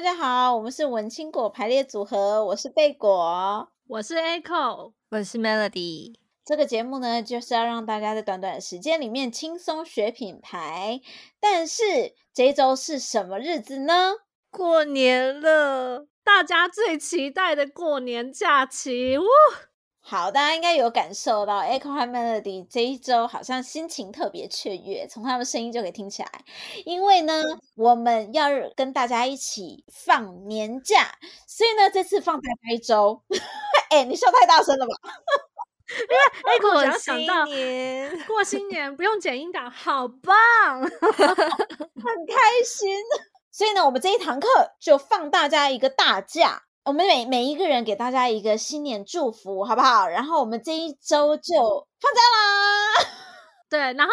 大家好，我们是文青果排列组合，我是贝果，我是 Echo，我是 Melody。这个节目呢，就是要让大家在短短的时间里面轻松学品牌。但是这一周是什么日子呢？过年了，大家最期待的过年假期，呜！好，大家应该有感受到，Echo 和 Melody 这一周好像心情特别雀跃，从他们声音就可以听起来。因为呢，我们要跟大家一起放年假，所以呢，这次放在这一周。哎，你笑太大声了吧？因为 Echo 想，想到过新年，过新年不用剪音档，好棒，很开心。所以呢，我们这一堂课就放大家一个大假。我们每每一个人给大家一个新年祝福，好不好？然后我们这一周就放假啦。对，然后。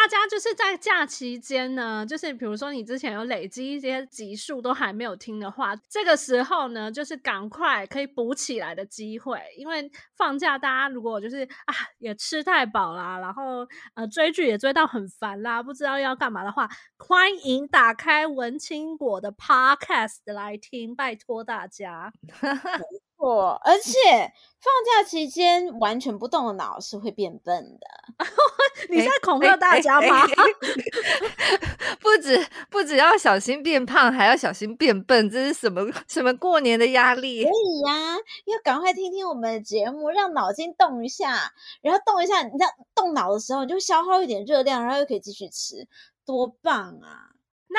大家就是在假期间呢，就是比如说你之前有累积一些集数都还没有听的话，这个时候呢，就是赶快可以补起来的机会。因为放假，大家如果就是啊也吃太饱啦，然后呃追剧也追到很烦啦，不知道要干嘛的话，欢迎打开文青果的 Podcast 来听，拜托大家。错，而且放假期间完全不动的脑是会变笨的。你在恐吓大家吗？欸欸欸、不止不止要小心变胖，还要小心变笨，这是什么什么过年的压力？可以呀、啊，要赶快听听我们的节目，让脑筋动一下，然后动一下，你这样动脑的时候，你就消耗一点热量，然后又可以继续吃，多棒啊！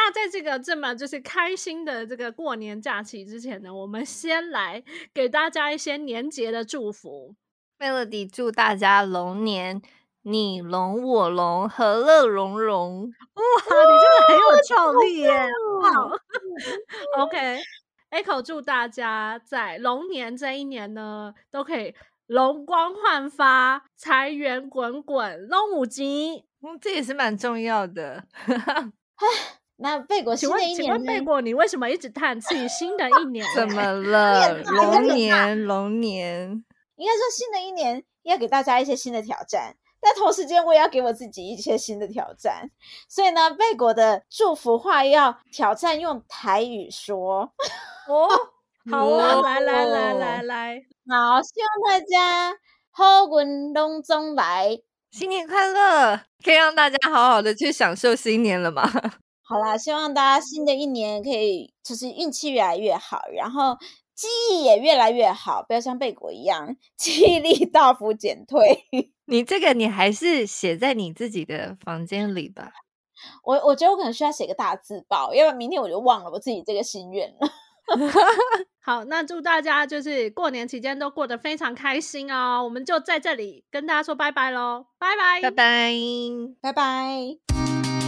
那在这个这么就是开心的这个过年假期之前呢，我们先来给大家一些年节的祝福。Melody 祝大家龙年你龙我龙，和乐融融。哇，你真的很有创意耶！好，OK，Echo 祝大家在龙年这一年呢，都可以容光焕发，财源滚滚，龙五吉。嗯，这也是蛮重要的。那贝果，请问请问贝果，你为什么一直叹气？新的一年 怎么 了？龙年龙年，应该说新的一年要给大家一些新的挑战，但同时间我也要给我自己一些新的挑战。所以呢，贝果的祝福话要挑战用台语说。哦，好啊，来来来来来，好，希望大家好运龙中来，新年快乐！可以让大家好好的去享受新年了吗？好啦，希望大家新的一年可以就是运气越来越好，然后记忆也越来越好，不要像贝果一样 记忆力大幅减退。你这个你还是写在你自己的房间里吧。我我觉得我可能需要写个大字报，要不然明天我就忘了我自己这个心愿了。好，那祝大家就是过年期间都过得非常开心哦。我们就在这里跟大家说拜拜喽，拜拜，拜拜，拜拜。